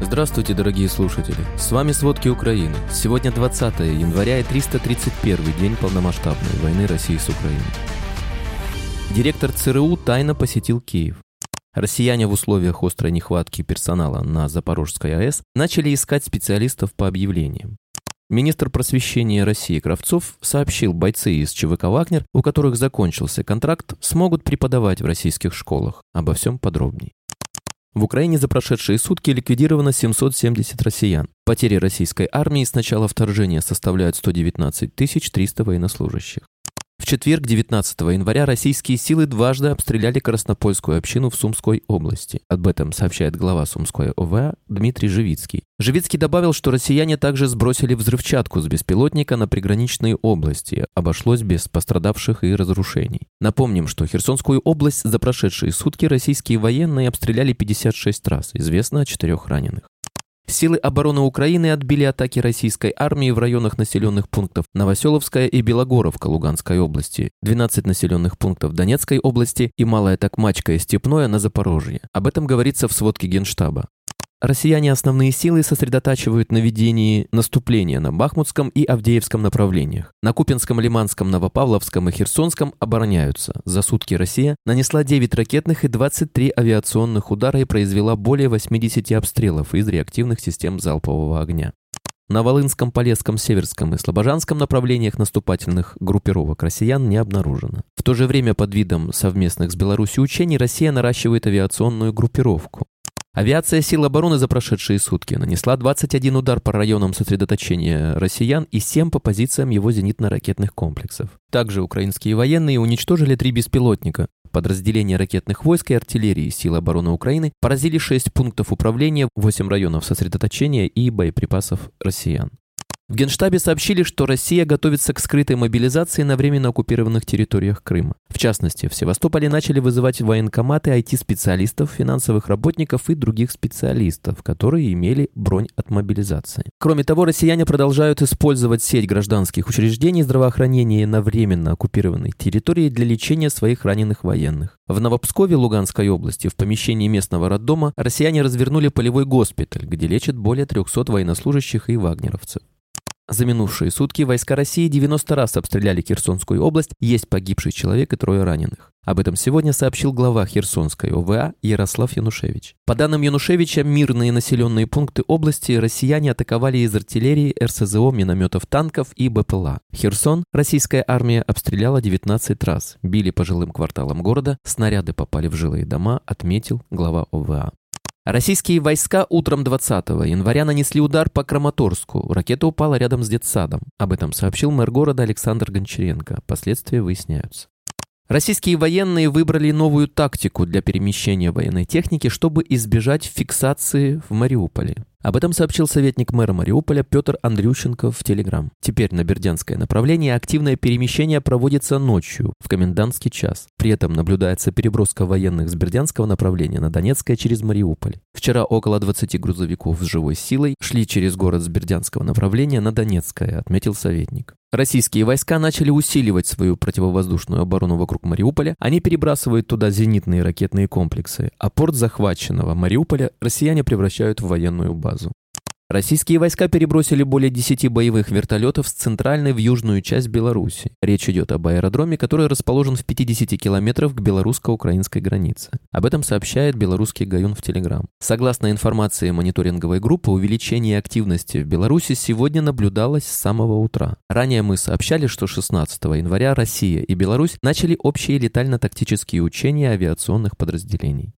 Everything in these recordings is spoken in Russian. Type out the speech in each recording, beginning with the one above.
Здравствуйте, дорогие слушатели! С вами «Сводки Украины». Сегодня 20 января и 331 день полномасштабной войны России с Украиной. Директор ЦРУ тайно посетил Киев. Россияне в условиях острой нехватки персонала на Запорожской АЭС начали искать специалистов по объявлениям. Министр просвещения России Кравцов сообщил, бойцы из ЧВК «Вагнер», у которых закончился контракт, смогут преподавать в российских школах. Обо всем подробней. В Украине за прошедшие сутки ликвидировано 770 россиян. Потери российской армии с начала вторжения составляют 119 300 военнослужащих. Четверг, 19 января, российские силы дважды обстреляли Краснопольскую общину в Сумской области. Об этом сообщает глава Сумской ОВА Дмитрий Живицкий. Живицкий добавил, что россияне также сбросили взрывчатку с беспилотника на приграничные области. Обошлось без пострадавших и разрушений. Напомним, что Херсонскую область за прошедшие сутки российские военные обстреляли 56 раз. Известно о четырех раненых. Силы обороны Украины отбили атаки российской армии в районах населенных пунктов Новоселовская и Белогоровка Луганской области, 12 населенных пунктов Донецкой области и Малая Токмачка и Степное на Запорожье. Об этом говорится в сводке Генштаба. Россияне основные силы сосредотачивают на ведении наступления на Бахмутском и Авдеевском направлениях. На Купинском, Лиманском, Новопавловском и Херсонском обороняются. За сутки Россия нанесла 9 ракетных и 23 авиационных удара и произвела более 80 обстрелов из реактивных систем залпового огня. На Волынском, Полесском, Северском и Слобожанском направлениях наступательных группировок россиян не обнаружено. В то же время под видом совместных с Беларусью учений Россия наращивает авиационную группировку. Авиация сил обороны за прошедшие сутки нанесла 21 удар по районам сосредоточения россиян и 7 по позициям его зенитно-ракетных комплексов. Также украинские военные уничтожили три беспилотника. Подразделения ракетных войск и артиллерии сил обороны Украины поразили 6 пунктов управления, 8 районов сосредоточения и боеприпасов россиян. В Генштабе сообщили, что Россия готовится к скрытой мобилизации на временно оккупированных территориях Крыма. В частности, в Севастополе начали вызывать военкоматы IT-специалистов, финансовых работников и других специалистов, которые имели бронь от мобилизации. Кроме того, россияне продолжают использовать сеть гражданских учреждений здравоохранения на временно оккупированной территории для лечения своих раненых военных. В Новопскове Луганской области в помещении местного роддома россияне развернули полевой госпиталь, где лечат более 300 военнослужащих и вагнеровцев. За минувшие сутки войска России 90 раз обстреляли Херсонскую область, есть погибший человек и трое раненых. Об этом сегодня сообщил глава Херсонской ОВА Ярослав Янушевич. По данным Янушевича, мирные населенные пункты области россияне атаковали из артиллерии, РСЗО, минометов, танков и БПЛА. Херсон российская армия обстреляла 19 раз, били по жилым кварталам города, снаряды попали в жилые дома, отметил глава ОВА. Российские войска утром 20 января нанесли удар по Краматорску. Ракета упала рядом с детсадом. Об этом сообщил мэр города Александр Гончаренко. Последствия выясняются. Российские военные выбрали новую тактику для перемещения военной техники, чтобы избежать фиксации в Мариуполе. Об этом сообщил советник мэра Мариуполя Петр Андрющенко в Телеграм. Теперь на Бердянское направление активное перемещение проводится ночью, в комендантский час. При этом наблюдается переброска военных с Бердянского направления на Донецкое через Мариуполь. Вчера около 20 грузовиков с живой силой шли через город с Бердянского направления на Донецкое, отметил советник. Российские войска начали усиливать свою противовоздушную оборону вокруг Мариуполя. Они перебрасывают туда зенитные ракетные комплексы, а порт захваченного Мариуполя россияне превращают в военную базу базу. Российские войска перебросили более 10 боевых вертолетов с центральной в южную часть Беларуси. Речь идет об аэродроме, который расположен в 50 километрах к белорусско-украинской границе. Об этом сообщает белорусский Гаюн в Телеграм. Согласно информации мониторинговой группы, увеличение активности в Беларуси сегодня наблюдалось с самого утра. Ранее мы сообщали, что 16 января Россия и Беларусь начали общие летально-тактические учения авиационных подразделений.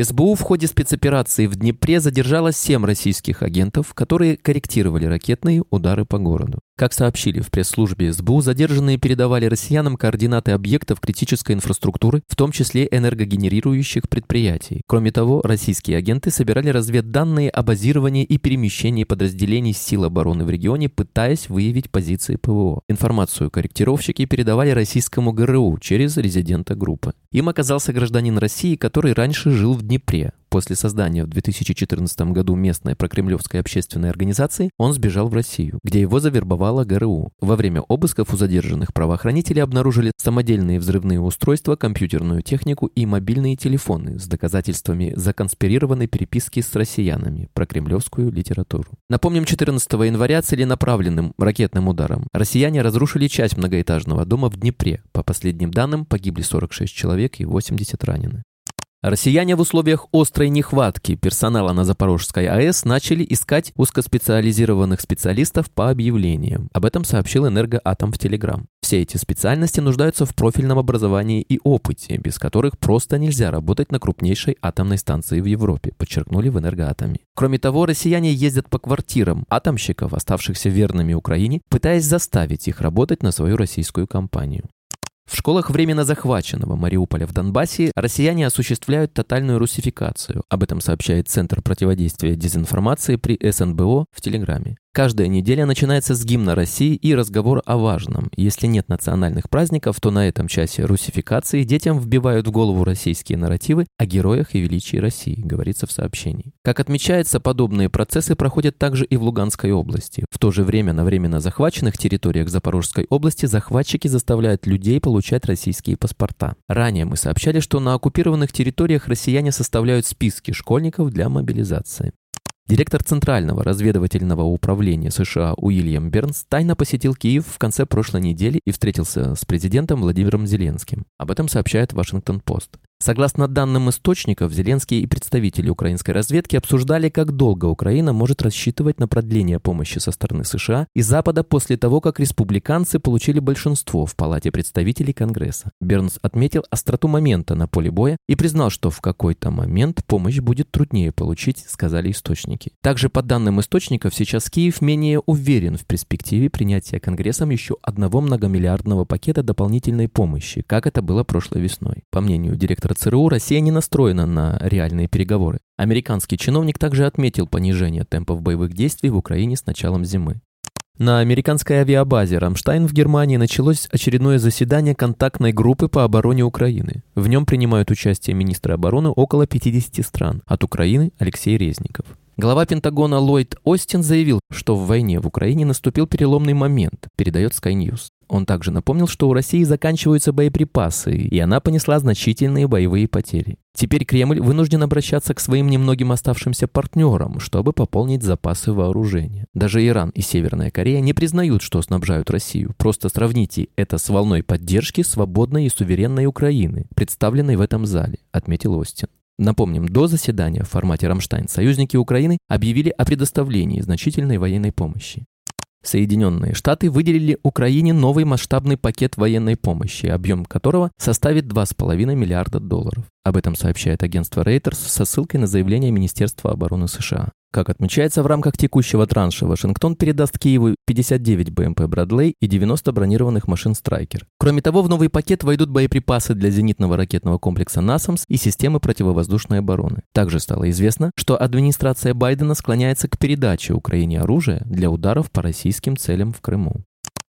СБУ в ходе спецоперации в Днепре задержала семь российских агентов, которые корректировали ракетные удары по городу. Как сообщили в пресс-службе СБУ, задержанные передавали россиянам координаты объектов критической инфраструктуры, в том числе энергогенерирующих предприятий. Кроме того, российские агенты собирали разведданные о базировании и перемещении подразделений сил обороны в регионе, пытаясь выявить позиции ПВО. Информацию корректировщики передавали российскому ГРУ через резидента группы. Им оказался гражданин России, который раньше жил в Днепре. После создания в 2014 году местной прокремлевской общественной организации он сбежал в Россию, где его завербовала ГРУ. Во время обысков у задержанных правоохранители обнаружили самодельные взрывные устройства, компьютерную технику и мобильные телефоны с доказательствами законспирированной переписки с россиянами про кремлевскую литературу. Напомним, 14 января целенаправленным ракетным ударом россияне разрушили часть многоэтажного дома в Днепре. По последним данным, погибли 46 человек и 80 ранены. Россияне в условиях острой нехватки персонала на Запорожской АЭС начали искать узкоспециализированных специалистов по объявлениям. Об этом сообщил Энергоатом в Телеграм. Все эти специальности нуждаются в профильном образовании и опыте, без которых просто нельзя работать на крупнейшей атомной станции в Европе, подчеркнули в Энергоатоме. Кроме того, россияне ездят по квартирам атомщиков, оставшихся верными Украине, пытаясь заставить их работать на свою российскую компанию. В школах временно захваченного Мариуполя в Донбассе россияне осуществляют тотальную русификацию. Об этом сообщает Центр противодействия дезинформации при СНБО в Телеграме. Каждая неделя начинается с гимна России и разговор о важном. Если нет национальных праздников, то на этом часе русификации детям вбивают в голову российские нарративы о героях и величии России, говорится в сообщении. Как отмечается, подобные процессы проходят также и в Луганской области. В то же время на временно захваченных территориях Запорожской области захватчики заставляют людей получать российские паспорта. Ранее мы сообщали, что на оккупированных территориях россияне составляют списки школьников для мобилизации. Директор Центрального разведывательного управления США Уильям Бернс тайно посетил Киев в конце прошлой недели и встретился с президентом Владимиром Зеленским. Об этом сообщает Вашингтон-Пост. Согласно данным источников, Зеленский и представители украинской разведки обсуждали, как долго Украина может рассчитывать на продление помощи со стороны США и Запада после того, как республиканцы получили большинство в Палате представителей Конгресса. Бернс отметил остроту момента на поле боя и признал, что в какой-то момент помощь будет труднее получить, сказали источники. Также по данным источников, сейчас Киев менее уверен в перспективе принятия Конгрессом еще одного многомиллиардного пакета дополнительной помощи, как это было прошлой весной. По мнению директора ЦРУ, Россия не настроена на реальные переговоры. Американский чиновник также отметил понижение темпов боевых действий в Украине с началом зимы. На американской авиабазе «Рамштайн» в Германии началось очередное заседание контактной группы по обороне Украины. В нем принимают участие министры обороны около 50 стран. От Украины Алексей Резников. Глава Пентагона Ллойд Остин заявил, что в войне в Украине наступил переломный момент, передает Sky News. Он также напомнил, что у России заканчиваются боеприпасы, и она понесла значительные боевые потери. Теперь Кремль вынужден обращаться к своим немногим оставшимся партнерам, чтобы пополнить запасы вооружения. Даже Иран и Северная Корея не признают, что снабжают Россию. Просто сравните это с волной поддержки свободной и суверенной Украины, представленной в этом зале, отметил Остин. Напомним, до заседания в формате «Рамштайн» союзники Украины объявили о предоставлении значительной военной помощи. Соединенные Штаты выделили Украине новый масштабный пакет военной помощи, объем которого составит 2,5 миллиарда долларов. Об этом сообщает агентство Reuters со ссылкой на заявление Министерства обороны США. Как отмечается, в рамках текущего транша Вашингтон передаст Киеву 59 БМП «Bradley» и 90 бронированных машин «Stryker». Кроме того, в новый пакет войдут боеприпасы для зенитного ракетного комплекса «NASAMS» и системы противовоздушной обороны. Также стало известно, что администрация Байдена склоняется к передаче Украине оружия для ударов по российским целям в Крыму.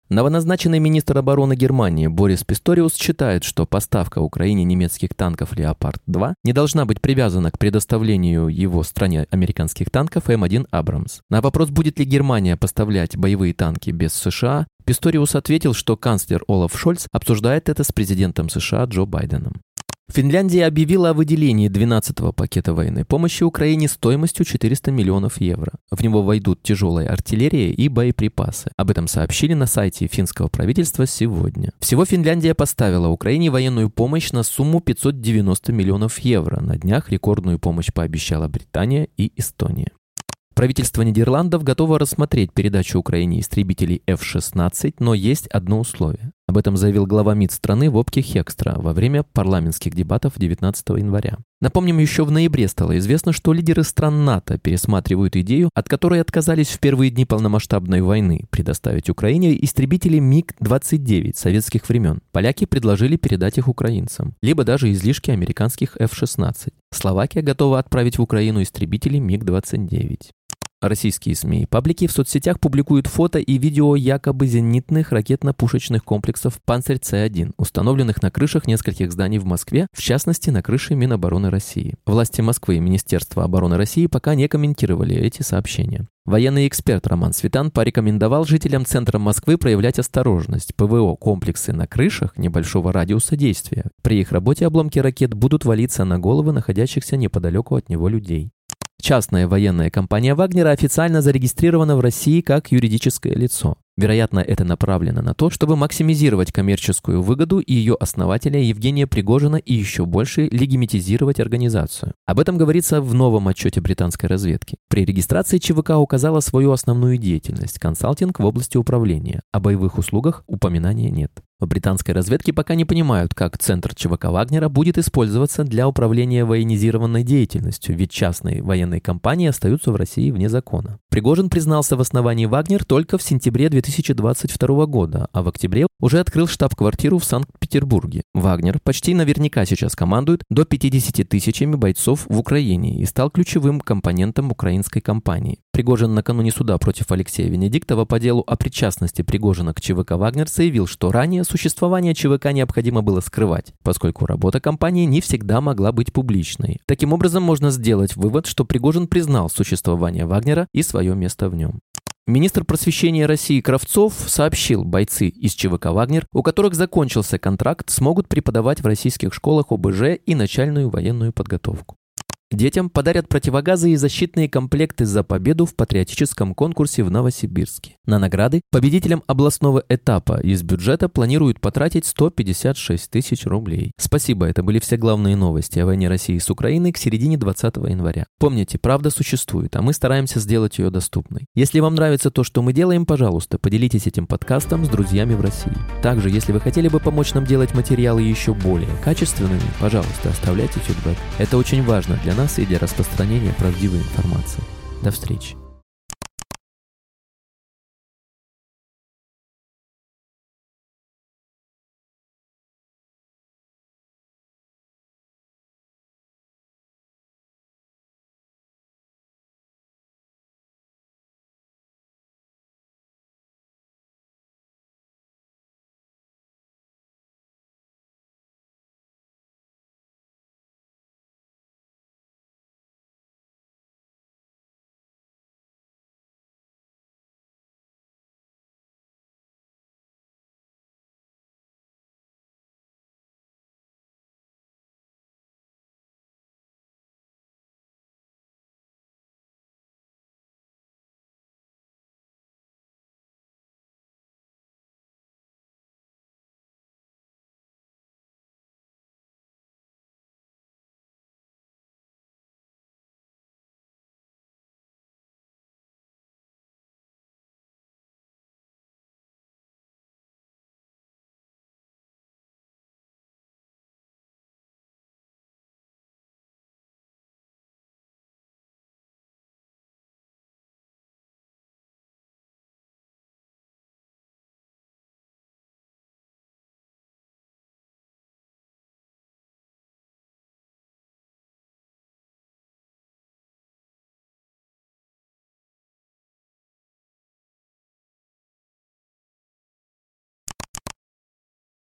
Новоназначенный министр обороны Германии Борис Писториус считает, что поставка Украине немецких танков «Леопард-2» не должна быть привязана к предоставлению его стране американских танков М1 «Абрамс». На вопрос, будет ли Германия поставлять боевые танки без США, Писториус ответил, что канцлер Олаф Шольц обсуждает это с президентом США Джо Байденом. Финляндия объявила о выделении 12-го пакета военной помощи Украине стоимостью 400 миллионов евро. В него войдут тяжелая артиллерия и боеприпасы. Об этом сообщили на сайте финского правительства сегодня. Всего Финляндия поставила Украине военную помощь на сумму 590 миллионов евро. На днях рекордную помощь пообещала Британия и Эстония. Правительство Нидерландов готово рассмотреть передачу Украине истребителей F-16, но есть одно условие. Об этом заявил глава МИД страны Вопки Хекстра во время парламентских дебатов 19 января. Напомним, еще в ноябре стало известно, что лидеры стран НАТО пересматривают идею, от которой отказались в первые дни полномасштабной войны предоставить Украине истребители МиГ-29 советских времен. Поляки предложили передать их украинцам, либо даже излишки американских F-16. Словакия готова отправить в Украину истребители МиГ-29. Российские СМИ. Паблики в соцсетях публикуют фото и видео якобы зенитных ракетно-пушечных комплексов «Панцирь-С-1», установленных на крышах нескольких зданий в Москве, в частности, на крыше Минобороны России. Власти Москвы и Министерства обороны России пока не комментировали эти сообщения. Военный эксперт Роман Светан порекомендовал жителям центра Москвы проявлять осторожность. ПВО комплексы на крышах небольшого радиуса действия. При их работе обломки ракет будут валиться на головы находящихся неподалеку от него людей. Частная военная компания Вагнера официально зарегистрирована в России как юридическое лицо. Вероятно, это направлено на то, чтобы максимизировать коммерческую выгоду и ее основателя Евгения Пригожина и еще больше легимитизировать организацию. Об этом говорится в новом отчете британской разведки. При регистрации ЧВК указала свою основную деятельность – консалтинг в области управления. О боевых услугах упоминания нет. В британской разведке пока не понимают, как центр ЧВК Вагнера будет использоваться для управления военизированной деятельностью, ведь частные военные компании остаются в России вне закона. Пригожин признался в основании Вагнер только в сентябре 2022 года, а в октябре уже открыл штаб-квартиру в Санкт-Петербурге. Вагнер почти наверняка сейчас командует до 50 тысячами бойцов в Украине и стал ключевым компонентом украинской кампании. Пригожин накануне суда против Алексея Венедиктова по делу о причастности Пригожина к ЧВК «Вагнер» заявил, что ранее существование ЧВК необходимо было скрывать, поскольку работа компании не всегда могла быть публичной. Таким образом, можно сделать вывод, что Пригожин признал существование Вагнера и свое место в нем. Министр просвещения России Кравцов сообщил, бойцы из ЧВК «Вагнер», у которых закончился контракт, смогут преподавать в российских школах ОБЖ и начальную военную подготовку. Детям подарят противогазы и защитные комплекты за победу в патриотическом конкурсе в Новосибирске. На награды победителям областного этапа из бюджета планируют потратить 156 тысяч рублей. Спасибо, это были все главные новости о войне России с Украиной к середине 20 января. Помните, правда существует, а мы стараемся сделать ее доступной. Если вам нравится то, что мы делаем, пожалуйста, поделитесь этим подкастом с друзьями в России. Также, если вы хотели бы помочь нам делать материалы еще более качественными, пожалуйста, оставляйте фидбэк. Это очень важно для нас и для распространения правдивой информации. До встречи.